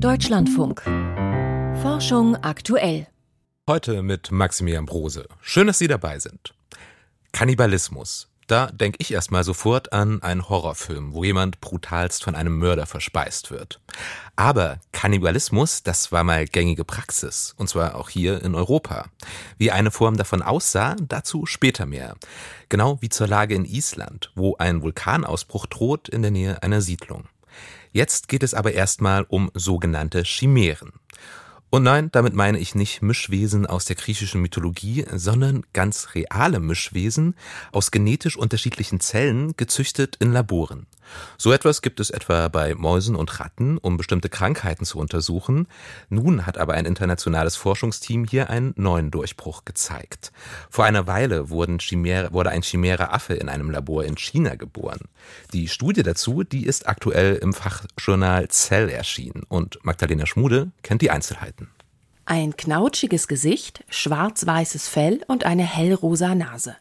Deutschlandfunk. Forschung aktuell. Heute mit Maximilian Brose. Schön, dass Sie dabei sind. Kannibalismus. Da denke ich erstmal sofort an einen Horrorfilm, wo jemand brutalst von einem Mörder verspeist wird. Aber Kannibalismus, das war mal gängige Praxis, und zwar auch hier in Europa. Wie eine Form davon aussah, dazu später mehr. Genau wie zur Lage in Island, wo ein Vulkanausbruch droht in der Nähe einer Siedlung. Jetzt geht es aber erstmal um sogenannte Chimären. Und nein, damit meine ich nicht Mischwesen aus der griechischen Mythologie, sondern ganz reale Mischwesen aus genetisch unterschiedlichen Zellen gezüchtet in Laboren. So etwas gibt es etwa bei Mäusen und Ratten, um bestimmte Krankheiten zu untersuchen. Nun hat aber ein internationales Forschungsteam hier einen neuen Durchbruch gezeigt. Vor einer Weile Chimäre, wurde ein Chimäre-Affe in einem Labor in China geboren. Die Studie dazu, die ist aktuell im Fachjournal Cell erschienen und Magdalena Schmude kennt die Einzelheiten. Ein knautschiges Gesicht, schwarz-weißes Fell und eine hellrosa Nase.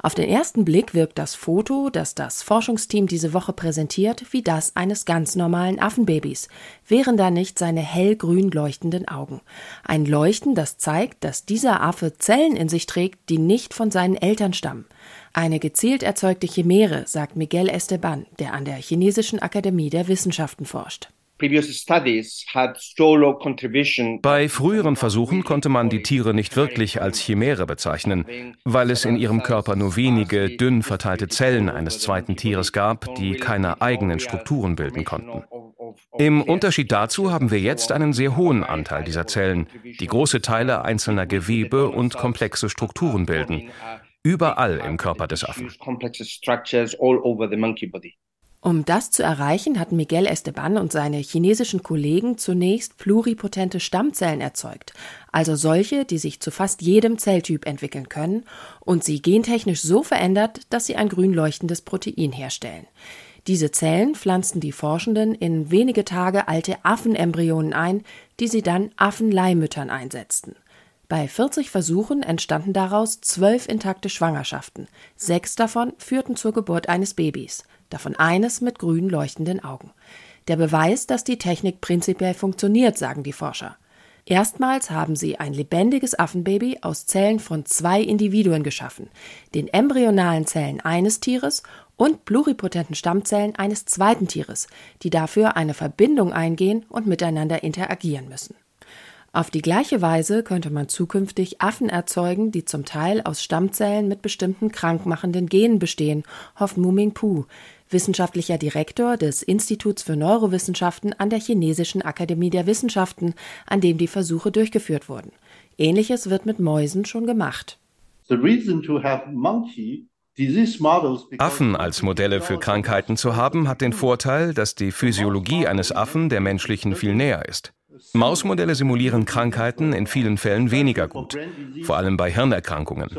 Auf den ersten Blick wirkt das Foto, das das Forschungsteam diese Woche präsentiert, wie das eines ganz normalen Affenbabys, wären da nicht seine hellgrün leuchtenden Augen. Ein Leuchten, das zeigt, dass dieser Affe Zellen in sich trägt, die nicht von seinen Eltern stammen. Eine gezielt erzeugte Chimäre, sagt Miguel Esteban, der an der Chinesischen Akademie der Wissenschaften forscht. Bei früheren Versuchen konnte man die Tiere nicht wirklich als Chimäre bezeichnen, weil es in ihrem Körper nur wenige dünn verteilte Zellen eines zweiten Tieres gab, die keine eigenen Strukturen bilden konnten. Im Unterschied dazu haben wir jetzt einen sehr hohen Anteil dieser Zellen, die große Teile einzelner Gewebe und komplexe Strukturen bilden, überall im Körper des Affen. Um das zu erreichen, hatten Miguel Esteban und seine chinesischen Kollegen zunächst pluripotente Stammzellen erzeugt, also solche, die sich zu fast jedem Zelltyp entwickeln können und sie gentechnisch so verändert, dass sie ein grün leuchtendes Protein herstellen. Diese Zellen pflanzten die Forschenden in wenige Tage alte Affenembryonen ein, die sie dann Affenleihmüttern einsetzten. Bei 40 Versuchen entstanden daraus zwölf intakte Schwangerschaften. Sechs davon führten zur Geburt eines Babys davon eines mit grün leuchtenden Augen. Der Beweis, dass die Technik prinzipiell funktioniert, sagen die Forscher. Erstmals haben sie ein lebendiges Affenbaby aus Zellen von zwei Individuen geschaffen, den embryonalen Zellen eines Tieres und pluripotenten Stammzellen eines zweiten Tieres, die dafür eine Verbindung eingehen und miteinander interagieren müssen. Auf die gleiche Weise könnte man zukünftig Affen erzeugen, die zum Teil aus Stammzellen mit bestimmten krankmachenden Genen bestehen, hofft Muming Pu, wissenschaftlicher Direktor des Instituts für Neurowissenschaften an der Chinesischen Akademie der Wissenschaften, an dem die Versuche durchgeführt wurden. Ähnliches wird mit Mäusen schon gemacht. Affen als Modelle für Krankheiten zu haben, hat den Vorteil, dass die Physiologie eines Affen der menschlichen viel näher ist. Mausmodelle simulieren Krankheiten in vielen Fällen weniger gut, vor allem bei Hirnerkrankungen.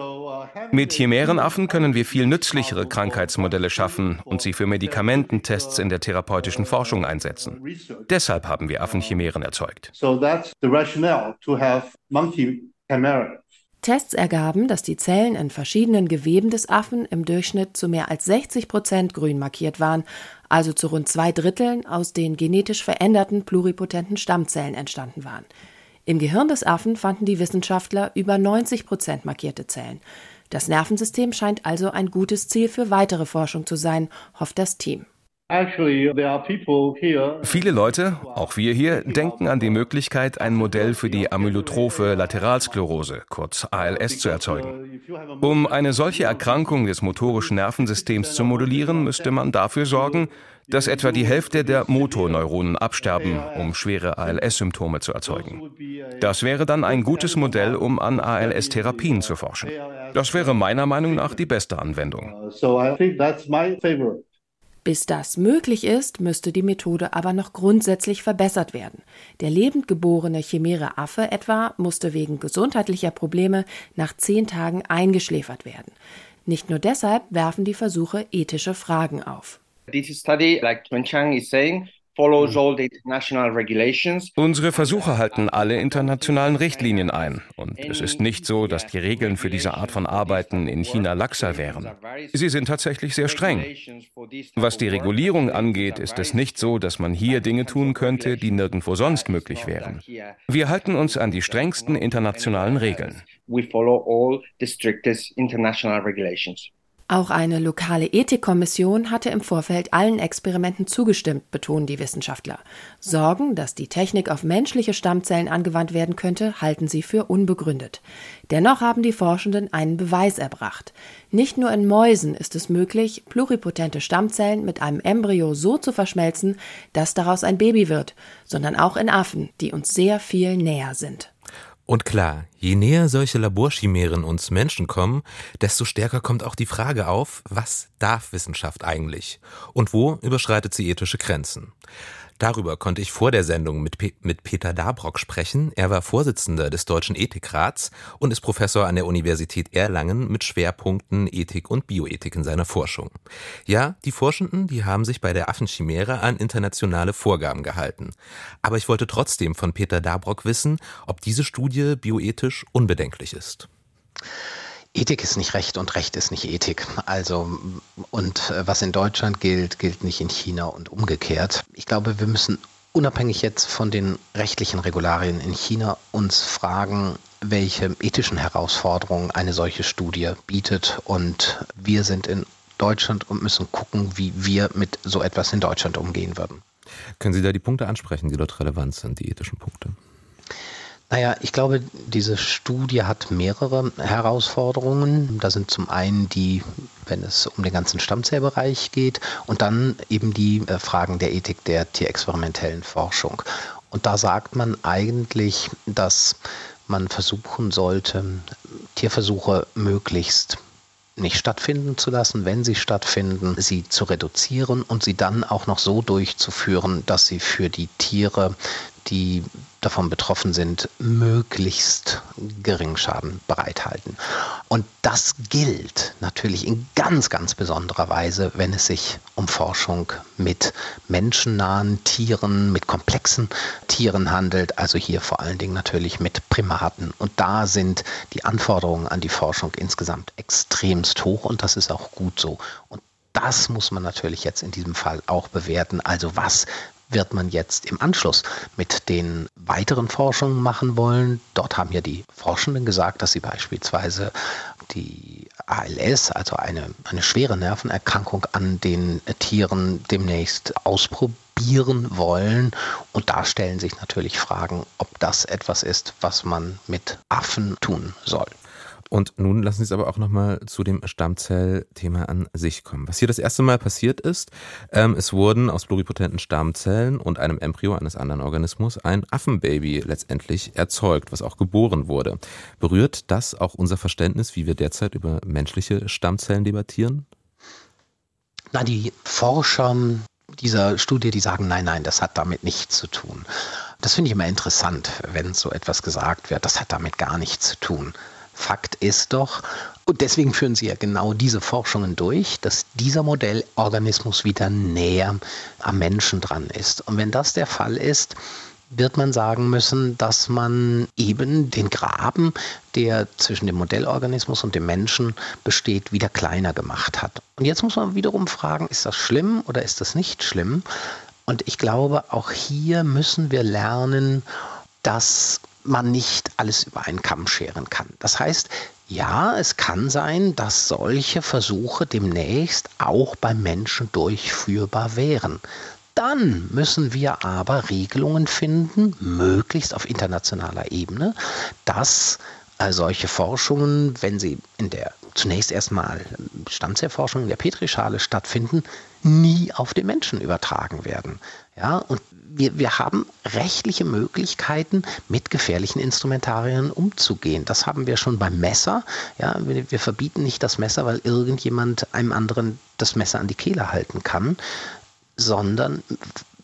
Mit Chimärenaffen können wir viel nützlichere Krankheitsmodelle schaffen und sie für Medikamententests in der therapeutischen Forschung einsetzen. Deshalb haben wir Affenchimären erzeugt. Tests ergaben, dass die Zellen in verschiedenen Geweben des Affen im Durchschnitt zu mehr als 60 Prozent grün markiert waren, also zu rund zwei Dritteln aus den genetisch veränderten pluripotenten Stammzellen entstanden waren. Im Gehirn des Affen fanden die Wissenschaftler über 90 Prozent markierte Zellen. Das Nervensystem scheint also ein gutes Ziel für weitere Forschung zu sein, hofft das Team. Viele Leute, auch wir hier, denken an die Möglichkeit, ein Modell für die amyotrophe Lateralsklerose, kurz ALS, zu erzeugen. Um eine solche Erkrankung des motorischen Nervensystems zu modellieren, müsste man dafür sorgen, dass etwa die Hälfte der Motorneuronen absterben, um schwere ALS-Symptome zu erzeugen. Das wäre dann ein gutes Modell, um an ALS-Therapien zu forschen. Das wäre meiner Meinung nach die beste Anwendung. Bis das möglich ist, müsste die Methode aber noch grundsätzlich verbessert werden. Der lebend geborene Chimäre Affe etwa musste wegen gesundheitlicher Probleme nach zehn Tagen eingeschläfert werden. Nicht nur deshalb werfen die Versuche ethische Fragen auf. Unsere Versuche halten alle internationalen Richtlinien ein. Und es ist nicht so, dass die Regeln für diese Art von Arbeiten in China laxer wären. Sie sind tatsächlich sehr streng. Was die Regulierung angeht, ist es nicht so, dass man hier Dinge tun könnte, die nirgendwo sonst möglich wären. Wir halten uns an die strengsten internationalen Regeln. We follow all the strictest international regulations. Auch eine lokale Ethikkommission hatte im Vorfeld allen Experimenten zugestimmt, betonen die Wissenschaftler. Sorgen, dass die Technik auf menschliche Stammzellen angewandt werden könnte, halten sie für unbegründet. Dennoch haben die Forschenden einen Beweis erbracht. Nicht nur in Mäusen ist es möglich, pluripotente Stammzellen mit einem Embryo so zu verschmelzen, dass daraus ein Baby wird, sondern auch in Affen, die uns sehr viel näher sind. Und klar, je näher solche Laborchimären uns Menschen kommen, desto stärker kommt auch die Frage auf, was darf Wissenschaft eigentlich? Und wo überschreitet sie ethische Grenzen? Darüber konnte ich vor der Sendung mit, Pe mit Peter Dabrock sprechen. Er war Vorsitzender des Deutschen Ethikrats und ist Professor an der Universität Erlangen mit Schwerpunkten Ethik und Bioethik in seiner Forschung. Ja, die Forschenden, die haben sich bei der Affenchimäre an internationale Vorgaben gehalten. Aber ich wollte trotzdem von Peter Dabrock wissen, ob diese Studie bioethisch unbedenklich ist. Ethik ist nicht Recht und Recht ist nicht Ethik. Also, und äh, was in Deutschland gilt, gilt nicht in China und umgekehrt. Ich glaube, wir müssen unabhängig jetzt von den rechtlichen Regularien in China uns fragen, welche ethischen Herausforderungen eine solche Studie bietet. Und wir sind in Deutschland und müssen gucken, wie wir mit so etwas in Deutschland umgehen würden. Können Sie da die Punkte ansprechen, die dort relevant sind, die ethischen Punkte? Naja, ich glaube, diese Studie hat mehrere Herausforderungen. Da sind zum einen die, wenn es um den ganzen Stammzellbereich geht, und dann eben die äh, Fragen der Ethik der tierexperimentellen Forschung. Und da sagt man eigentlich, dass man versuchen sollte, Tierversuche möglichst nicht stattfinden zu lassen, wenn sie stattfinden, sie zu reduzieren und sie dann auch noch so durchzuführen, dass sie für die Tiere, die davon betroffen sind, möglichst geringen Schaden bereithalten. Und das gilt natürlich in ganz, ganz besonderer Weise, wenn es sich um Forschung mit menschennahen Tieren, mit komplexen Tieren handelt, also hier vor allen Dingen natürlich mit Primaten. Und da sind die Anforderungen an die Forschung insgesamt extremst hoch und das ist auch gut so. Und das muss man natürlich jetzt in diesem Fall auch bewerten. Also was wird man jetzt im Anschluss mit den weiteren Forschungen machen wollen. Dort haben ja die Forschenden gesagt, dass sie beispielsweise die ALS, also eine, eine schwere Nervenerkrankung an den Tieren demnächst ausprobieren wollen. Und da stellen sich natürlich Fragen, ob das etwas ist, was man mit Affen tun soll. Und nun lassen Sie es aber auch nochmal zu dem Stammzellthema an sich kommen. Was hier das erste Mal passiert ist, ähm, es wurden aus pluripotenten Stammzellen und einem Embryo eines anderen Organismus ein Affenbaby letztendlich erzeugt, was auch geboren wurde. Berührt das auch unser Verständnis, wie wir derzeit über menschliche Stammzellen debattieren? Na, die Forscher dieser Studie, die sagen, nein, nein, das hat damit nichts zu tun. Das finde ich immer interessant, wenn so etwas gesagt wird, das hat damit gar nichts zu tun. Fakt ist doch, und deswegen führen sie ja genau diese Forschungen durch, dass dieser Modellorganismus wieder näher am Menschen dran ist. Und wenn das der Fall ist, wird man sagen müssen, dass man eben den Graben, der zwischen dem Modellorganismus und dem Menschen besteht, wieder kleiner gemacht hat. Und jetzt muss man wiederum fragen, ist das schlimm oder ist das nicht schlimm? Und ich glaube, auch hier müssen wir lernen, dass man nicht alles über einen Kamm scheren kann. Das heißt, ja, es kann sein, dass solche Versuche demnächst auch beim Menschen durchführbar wären. Dann müssen wir aber Regelungen finden, möglichst auf internationaler Ebene, dass äh, solche Forschungen, wenn sie in der zunächst erstmal Stammzellforschung in der Petrischale stattfinden, nie auf den Menschen übertragen werden. Ja, und wir, wir haben rechtliche Möglichkeiten, mit gefährlichen Instrumentarien umzugehen. Das haben wir schon beim Messer. Ja, wir, wir verbieten nicht das Messer, weil irgendjemand einem anderen das Messer an die Kehle halten kann, sondern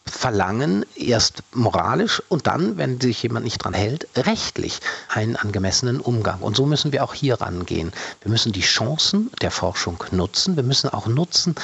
verlangen erst moralisch und dann, wenn sich jemand nicht dran hält, rechtlich einen angemessenen Umgang. Und so müssen wir auch hier rangehen. Wir müssen die Chancen der Forschung nutzen. Wir müssen auch nutzen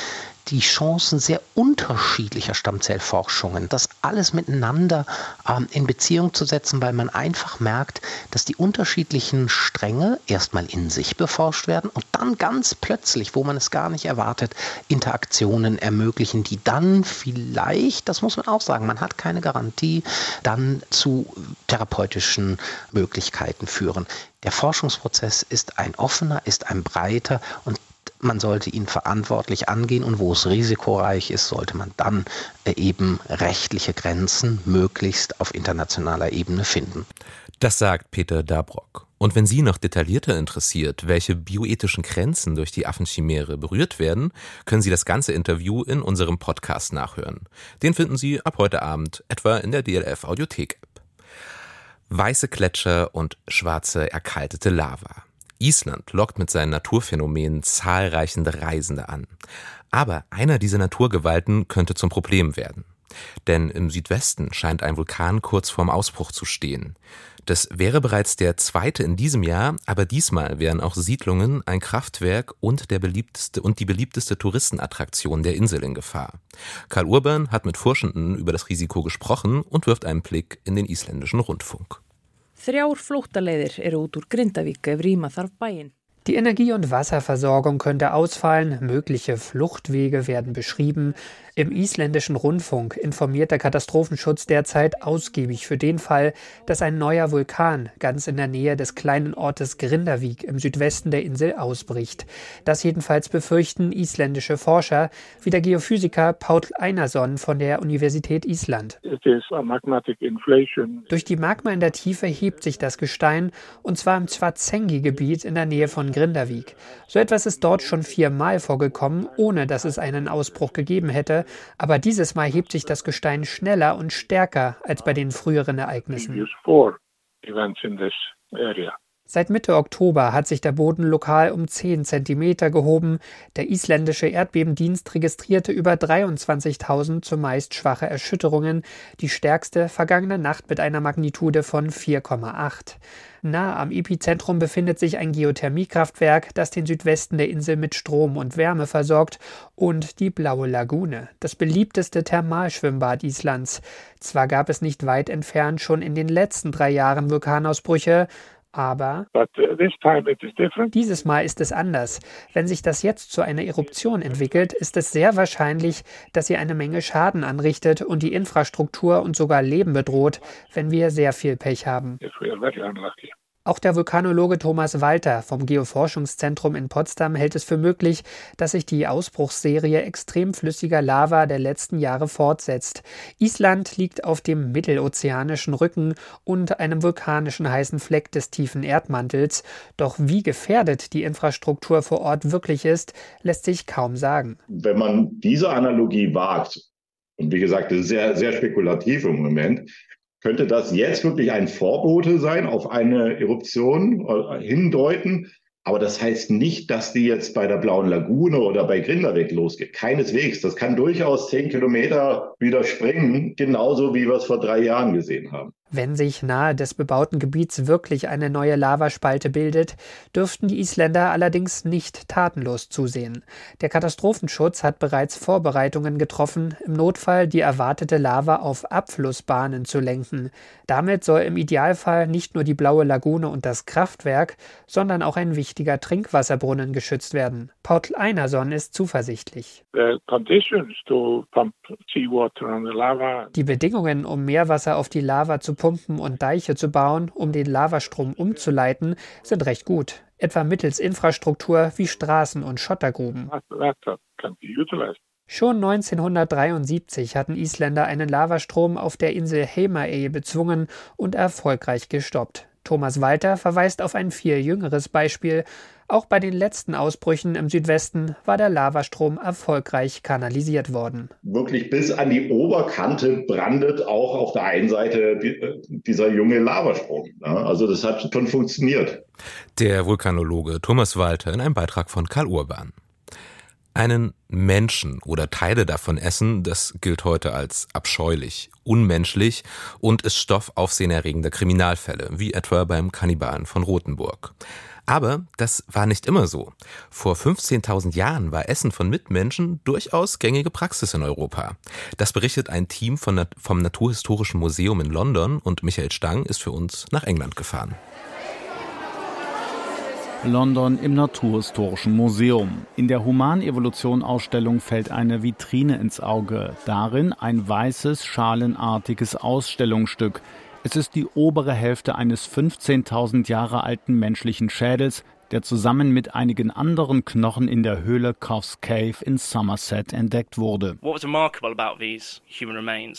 die Chancen sehr unterschiedlicher Stammzellforschungen, das alles miteinander ähm, in Beziehung zu setzen, weil man einfach merkt, dass die unterschiedlichen Stränge erstmal in sich beforscht werden und dann ganz plötzlich, wo man es gar nicht erwartet, Interaktionen ermöglichen, die dann vielleicht, das muss man auch sagen, man hat keine Garantie, dann zu therapeutischen Möglichkeiten führen. Der Forschungsprozess ist ein offener, ist ein breiter und man sollte ihn verantwortlich angehen und wo es risikoreich ist, sollte man dann äh, eben rechtliche Grenzen möglichst auf internationaler Ebene finden. Das sagt Peter Dabrock. Und wenn Sie noch detaillierter interessiert, welche bioethischen Grenzen durch die Affenchimäre berührt werden, können Sie das ganze Interview in unserem Podcast nachhören. Den finden Sie ab heute Abend etwa in der DLF Audiothek App. Weiße Gletscher und schwarze erkaltete Lava. Island lockt mit seinen Naturphänomenen zahlreiche Reisende an. Aber einer dieser Naturgewalten könnte zum Problem werden. Denn im Südwesten scheint ein Vulkan kurz vorm Ausbruch zu stehen. Das wäre bereits der zweite in diesem Jahr, aber diesmal wären auch Siedlungen, ein Kraftwerk und der beliebteste und die beliebteste Touristenattraktion der Insel in Gefahr. Karl Urban hat mit Forschenden über das Risiko gesprochen und wirft einen Blick in den isländischen Rundfunk. Þrjár flóttaleiðir eru út úr Grindavík ef rýma þarf bæinn. Die Energie- und Wasserversorgung könnte ausfallen, mögliche Fluchtwege werden beschrieben, im isländischen Rundfunk informiert der Katastrophenschutz derzeit ausgiebig für den Fall, dass ein neuer Vulkan ganz in der Nähe des kleinen Ortes Grindavik im Südwesten der Insel ausbricht. Das jedenfalls befürchten isländische Forscher, wie der Geophysiker Paul Einarsson von der Universität Island. Durch die Magma in der Tiefe hebt sich das Gestein, und zwar im Zwazengi-Gebiet in der Nähe von Grindavik. So etwas ist dort schon viermal vorgekommen, ohne dass es einen Ausbruch gegeben hätte aber dieses Mal hebt sich das Gestein schneller und stärker als bei den früheren Ereignissen. Seit Mitte Oktober hat sich der Boden lokal um 10 cm gehoben. Der isländische Erdbebendienst registrierte über 23.000 zumeist schwache Erschütterungen, die stärkste vergangene Nacht mit einer Magnitude von 4,8. Nah am Epizentrum befindet sich ein Geothermiekraftwerk, das den Südwesten der Insel mit Strom und Wärme versorgt, und die Blaue Lagune, das beliebteste Thermalschwimmbad Islands. Zwar gab es nicht weit entfernt schon in den letzten drei Jahren Vulkanausbrüche, aber uh, dieses Mal ist es anders. Wenn sich das jetzt zu einer Eruption entwickelt, ist es sehr wahrscheinlich, dass sie eine Menge Schaden anrichtet und die Infrastruktur und sogar Leben bedroht, wenn wir sehr viel Pech haben. Auch der Vulkanologe Thomas Walter vom Geoforschungszentrum in Potsdam hält es für möglich, dass sich die Ausbruchsserie extrem flüssiger Lava der letzten Jahre fortsetzt. Island liegt auf dem mittelozeanischen Rücken und einem vulkanischen heißen Fleck des tiefen Erdmantels. Doch wie gefährdet die Infrastruktur vor Ort wirklich ist, lässt sich kaum sagen. Wenn man diese Analogie wagt, und wie gesagt, das ist sehr, sehr spekulativ im Moment, könnte das jetzt wirklich ein Vorbote sein auf eine Eruption äh, hindeuten? Aber das heißt nicht, dass die jetzt bei der Blauen Lagune oder bei Grinderweg losgeht. Keineswegs. Das kann durchaus zehn Kilometer wieder springen, genauso wie wir es vor drei Jahren gesehen haben. Wenn sich nahe des bebauten Gebiets wirklich eine neue Lavaspalte bildet, dürften die Isländer allerdings nicht tatenlos zusehen. Der Katastrophenschutz hat bereits Vorbereitungen getroffen, im Notfall die erwartete Lava auf Abflussbahnen zu lenken. Damit soll im Idealfall nicht nur die blaue Lagune und das Kraftwerk, sondern auch ein wichtiger Trinkwasserbrunnen geschützt werden. Paul Einarsson ist zuversichtlich. Die Bedingungen, um Meerwasser auf die Lava zu pumpen und Deiche zu bauen, um den Lavastrom umzuleiten, sind recht gut, etwa mittels Infrastruktur wie Straßen und Schottergruben. Schon 1973 hatten Isländer einen Lavastrom auf der Insel Heimaey bezwungen und erfolgreich gestoppt. Thomas Walter verweist auf ein viel jüngeres Beispiel, auch bei den letzten Ausbrüchen im Südwesten war der Lavastrom erfolgreich kanalisiert worden. Wirklich bis an die Oberkante brandet auch auf der einen Seite dieser junge Lavastrom. Also das hat schon funktioniert. Der Vulkanologe Thomas Walter in einem Beitrag von Karl Urban. Einen Menschen oder Teile davon essen, das gilt heute als abscheulich, unmenschlich und ist Stoff aufsehenerregender Kriminalfälle, wie etwa beim Kannibalen von Rothenburg. Aber das war nicht immer so. Vor 15.000 Jahren war Essen von Mitmenschen durchaus gängige Praxis in Europa. Das berichtet ein Team vom Naturhistorischen Museum in London und Michael Stang ist für uns nach England gefahren. London im Naturhistorischen Museum. In der Humanevolution-Ausstellung fällt eine Vitrine ins Auge. Darin ein weißes, schalenartiges Ausstellungsstück. Es ist die obere Hälfte eines 15.000 Jahre alten menschlichen Schädels, der zusammen mit einigen anderen Knochen in der Höhle Coffs Cave in Somerset entdeckt wurde.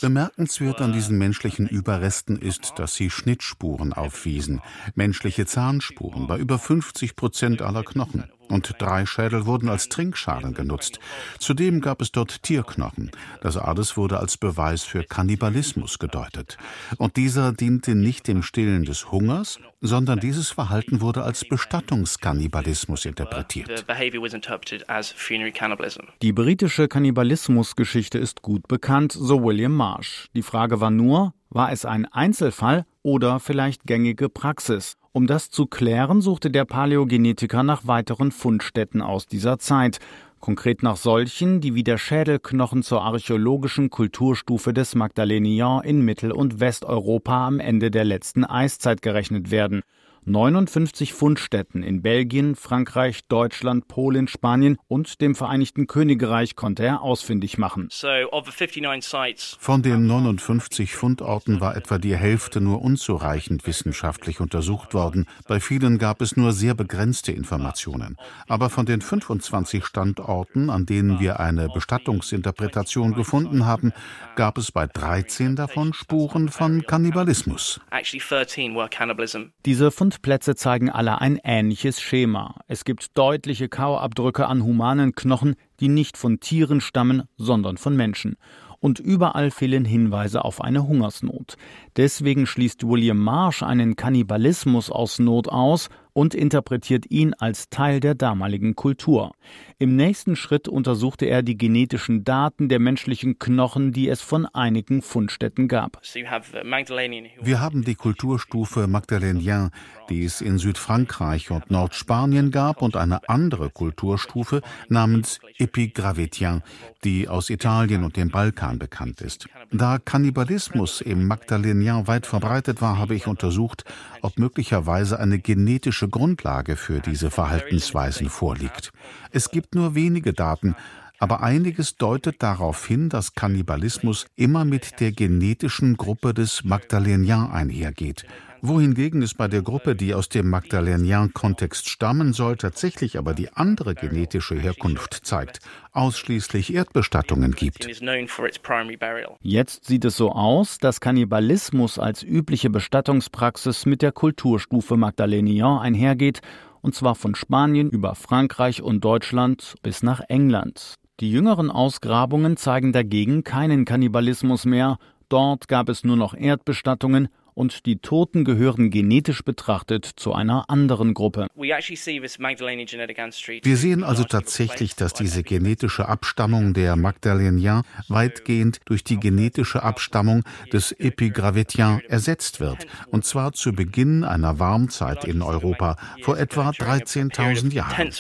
Bemerkenswert an diesen menschlichen Überresten ist, dass sie Schnittspuren aufwiesen, menschliche Zahnspuren bei über 50 Prozent aller Knochen und drei Schädel wurden als Trinkschalen genutzt. Zudem gab es dort Tierknochen. Das alles wurde als Beweis für Kannibalismus gedeutet. Und dieser diente nicht dem Stillen des Hungers, sondern dieses Verhalten wurde als Bestattungskannibalismus interpretiert. Die britische Kannibalismusgeschichte ist gut bekannt, so William Marsh. Die Frage war nur, war es ein Einzelfall oder vielleicht gängige Praxis? Um das zu klären, suchte der Paläogenetiker nach weiteren Fundstätten aus dieser Zeit, konkret nach solchen, die wie der Schädelknochen zur archäologischen Kulturstufe des Magdalénien in Mittel- und Westeuropa am Ende der letzten Eiszeit gerechnet werden 59 Fundstätten in Belgien, Frankreich, Deutschland, Polen, Spanien und dem Vereinigten Königreich konnte er ausfindig machen. Von den 59 Fundorten war etwa die Hälfte nur unzureichend wissenschaftlich untersucht worden. Bei vielen gab es nur sehr begrenzte Informationen. Aber von den 25 Standorten, an denen wir eine Bestattungsinterpretation gefunden haben, gab es bei 13 davon Spuren von Kannibalismus. Diese Fund Fundplätze zeigen alle ein ähnliches Schema. Es gibt deutliche Kauabdrücke an humanen Knochen, die nicht von Tieren stammen, sondern von Menschen. Und überall fehlen Hinweise auf eine Hungersnot. Deswegen schließt William Marsh einen Kannibalismus aus Not aus und interpretiert ihn als Teil der damaligen Kultur. Im nächsten Schritt untersuchte er die genetischen Daten der menschlichen Knochen, die es von einigen Fundstätten gab. Wir haben die Kulturstufe Magdalénien, die es in Südfrankreich und Nordspanien gab, und eine andere Kulturstufe namens Epigravetien, die aus Italien und dem Balkan bekannt ist. Da Kannibalismus im Magdalénien weit verbreitet war, habe ich untersucht, ob möglicherweise eine genetische Grundlage für diese Verhaltensweisen vorliegt. Es gibt nur wenige Daten, aber einiges deutet darauf hin, dass Kannibalismus immer mit der genetischen Gruppe des Magdalénien einhergeht wohingegen es bei der Gruppe, die aus dem Magdalénien-Kontext stammen soll, tatsächlich aber die andere genetische Herkunft zeigt, ausschließlich Erdbestattungen gibt. Jetzt sieht es so aus, dass Kannibalismus als übliche Bestattungspraxis mit der Kulturstufe Magdalénien einhergeht, und zwar von Spanien über Frankreich und Deutschland bis nach England. Die jüngeren Ausgrabungen zeigen dagegen keinen Kannibalismus mehr, dort gab es nur noch Erdbestattungen und die Toten gehören genetisch betrachtet zu einer anderen Gruppe. Wir sehen also tatsächlich, dass diese genetische Abstammung der Magdalénien weitgehend durch die genetische Abstammung des Epigravetien ersetzt wird, und zwar zu Beginn einer Warmzeit in Europa vor etwa 13.000 Jahren.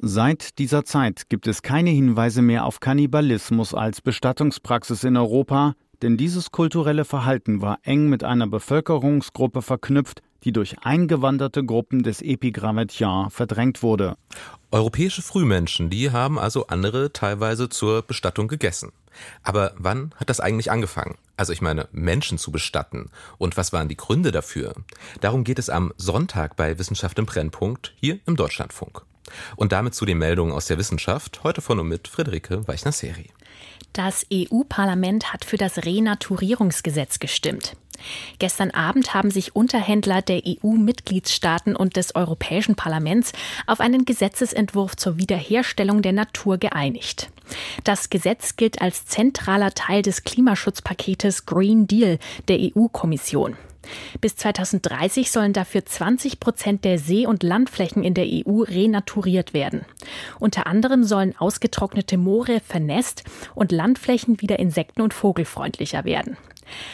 Seit dieser Zeit gibt es keine Hinweise mehr auf Kannibalismus als Bestattungspraxis in Europa, denn dieses kulturelle Verhalten war eng mit einer Bevölkerungsgruppe verknüpft, die durch eingewanderte Gruppen des Epigrammatien verdrängt wurde. Europäische Frühmenschen, die haben also andere teilweise zur Bestattung gegessen. Aber wann hat das eigentlich angefangen? Also ich meine, Menschen zu bestatten. Und was waren die Gründe dafür? Darum geht es am Sonntag bei Wissenschaft im Brennpunkt hier im Deutschlandfunk. Und damit zu den Meldungen aus der Wissenschaft, heute von und mit Friederike Weichner-Seri. Das EU-Parlament hat für das Renaturierungsgesetz gestimmt. Gestern Abend haben sich Unterhändler der EU-Mitgliedstaaten und des Europäischen Parlaments auf einen Gesetzesentwurf zur Wiederherstellung der Natur geeinigt. Das Gesetz gilt als zentraler Teil des Klimaschutzpaketes Green Deal der EU-Kommission. Bis 2030 sollen dafür 20 Prozent der See- und Landflächen in der EU renaturiert werden. Unter anderem sollen ausgetrocknete Moore vernässt und Landflächen wieder insekten- und vogelfreundlicher werden.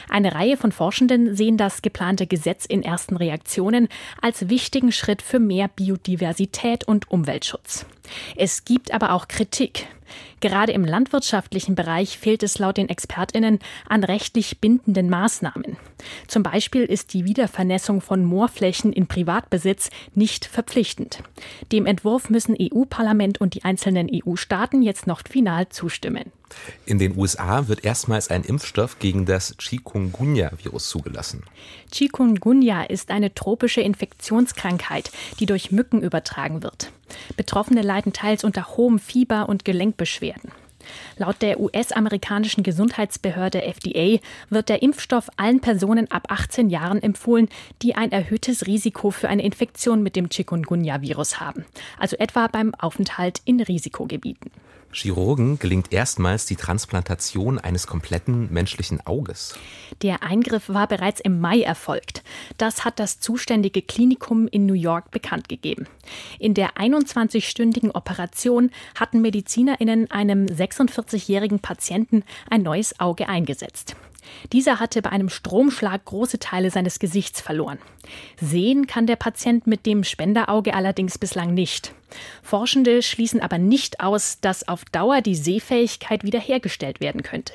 Eine Reihe von Forschenden sehen das geplante Gesetz in ersten Reaktionen als wichtigen Schritt für mehr Biodiversität und Umweltschutz. Es gibt aber auch Kritik. Gerade im landwirtschaftlichen Bereich fehlt es laut den Expertinnen an rechtlich bindenden Maßnahmen. Zum Beispiel ist die Wiedervernässung von Moorflächen in Privatbesitz nicht verpflichtend. Dem Entwurf müssen EU-Parlament und die einzelnen EU-Staaten jetzt noch final zustimmen. In den USA wird erstmals ein Impfstoff gegen das Chikungunya-Virus zugelassen. Chikungunya ist eine tropische Infektionskrankheit, die durch Mücken übertragen wird. Betroffene leiden teils unter hohem Fieber und Gelenkbeschwerden. Laut der US-amerikanischen Gesundheitsbehörde FDA wird der Impfstoff allen Personen ab 18 Jahren empfohlen, die ein erhöhtes Risiko für eine Infektion mit dem Chikungunya-Virus haben, also etwa beim Aufenthalt in Risikogebieten. Chirurgen gelingt erstmals die Transplantation eines kompletten menschlichen Auges. Der Eingriff war bereits im Mai erfolgt. Das hat das zuständige Klinikum in New York bekannt gegeben. In der 21-stündigen Operation hatten Medizinerinnen einem 46-jährigen Patienten ein neues Auge eingesetzt. Dieser hatte bei einem Stromschlag große Teile seines Gesichts verloren. Sehen kann der Patient mit dem Spenderauge allerdings bislang nicht. Forschende schließen aber nicht aus, dass auf Dauer die Sehfähigkeit wiederhergestellt werden könnte.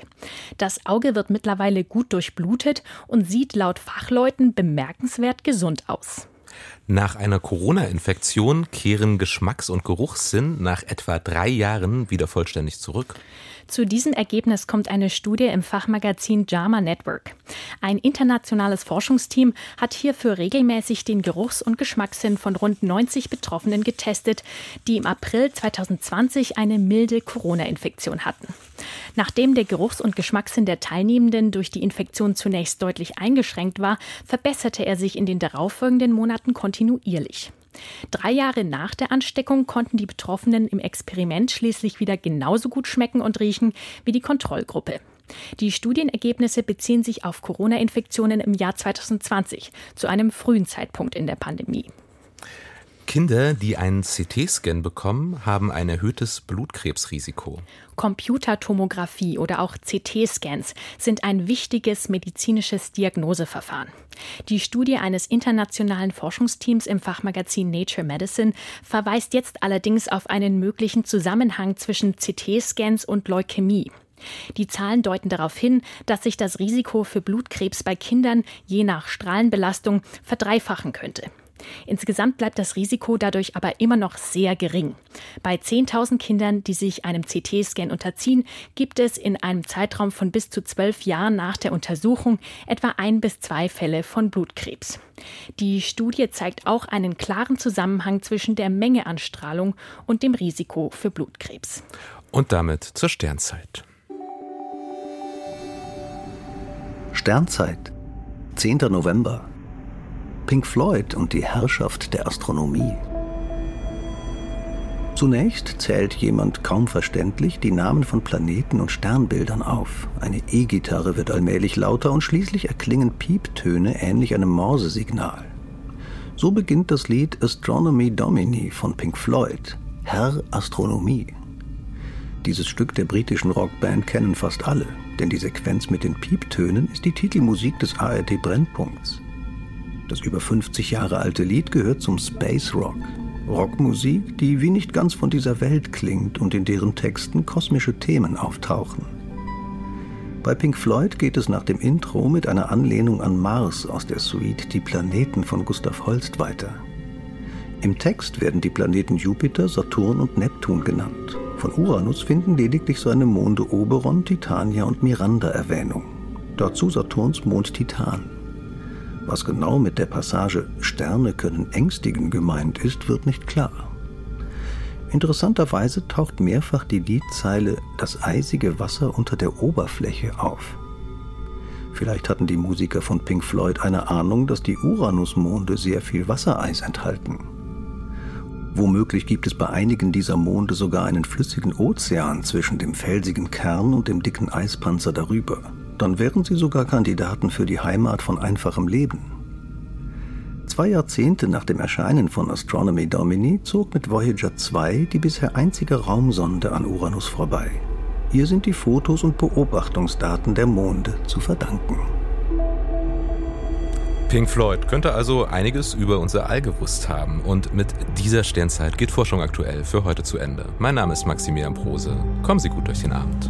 Das Auge wird mittlerweile gut durchblutet und sieht laut Fachleuten bemerkenswert gesund aus. Nach einer Corona-Infektion kehren Geschmacks- und Geruchssinn nach etwa drei Jahren wieder vollständig zurück. Zu diesem Ergebnis kommt eine Studie im Fachmagazin JAMA Network. Ein internationales Forschungsteam hat hierfür regelmäßig den Geruchs- und Geschmackssinn von rund 90 Betroffenen getestet, die im April 2020 eine milde Corona-Infektion hatten. Nachdem der Geruchs- und Geschmackssinn der Teilnehmenden durch die Infektion zunächst deutlich eingeschränkt war, verbesserte er sich in den darauffolgenden Monaten kontinuierlich. Drei Jahre nach der Ansteckung konnten die Betroffenen im Experiment schließlich wieder genauso gut schmecken und riechen wie die Kontrollgruppe. Die Studienergebnisse beziehen sich auf Corona-Infektionen im Jahr 2020, zu einem frühen Zeitpunkt in der Pandemie. Kinder, die einen CT-Scan bekommen, haben ein erhöhtes Blutkrebsrisiko. Computertomographie oder auch CT-Scans sind ein wichtiges medizinisches Diagnoseverfahren. Die Studie eines internationalen Forschungsteams im Fachmagazin Nature Medicine verweist jetzt allerdings auf einen möglichen Zusammenhang zwischen CT-Scans und Leukämie. Die Zahlen deuten darauf hin, dass sich das Risiko für Blutkrebs bei Kindern je nach Strahlenbelastung verdreifachen könnte. Insgesamt bleibt das Risiko dadurch aber immer noch sehr gering. Bei 10.000 Kindern, die sich einem CT-Scan unterziehen, gibt es in einem Zeitraum von bis zu zwölf Jahren nach der Untersuchung etwa ein bis zwei Fälle von Blutkrebs. Die Studie zeigt auch einen klaren Zusammenhang zwischen der Menge an Strahlung und dem Risiko für Blutkrebs. Und damit zur Sternzeit. Sternzeit, 10. November. Pink Floyd und die Herrschaft der Astronomie. Zunächst zählt jemand kaum verständlich die Namen von Planeten und Sternbildern auf. Eine E-Gitarre wird allmählich lauter und schließlich erklingen Pieptöne ähnlich einem Morsesignal. So beginnt das Lied Astronomy Domini von Pink Floyd, Herr Astronomie. Dieses Stück der britischen Rockband kennen fast alle, denn die Sequenz mit den Pieptönen ist die Titelmusik des ARD Brennpunkts. Das über 50 Jahre alte Lied gehört zum Space Rock. Rockmusik, die wie nicht ganz von dieser Welt klingt und in deren Texten kosmische Themen auftauchen. Bei Pink Floyd geht es nach dem Intro mit einer Anlehnung an Mars aus der Suite Die Planeten von Gustav Holst weiter. Im Text werden die Planeten Jupiter, Saturn und Neptun genannt. Von Uranus finden lediglich seine Monde Oberon, Titania und Miranda Erwähnung. Dazu Saturns Mond Titan. Was genau mit der Passage Sterne können ängstigen gemeint ist, wird nicht klar. Interessanterweise taucht mehrfach die Liedzeile Das eisige Wasser unter der Oberfläche auf. Vielleicht hatten die Musiker von Pink Floyd eine Ahnung, dass die Uranusmonde sehr viel Wassereis enthalten. Womöglich gibt es bei einigen dieser Monde sogar einen flüssigen Ozean zwischen dem felsigen Kern und dem dicken Eispanzer darüber dann wären sie sogar Kandidaten für die Heimat von einfachem Leben. Zwei Jahrzehnte nach dem Erscheinen von Astronomy Domini zog mit Voyager 2 die bisher einzige Raumsonde an Uranus vorbei. Ihr sind die Fotos und Beobachtungsdaten der Monde zu verdanken. Pink Floyd könnte also einiges über unser All gewusst haben. Und mit dieser Sternzeit geht Forschung aktuell für heute zu Ende. Mein Name ist Maximilian Prose. Kommen Sie gut durch den Abend.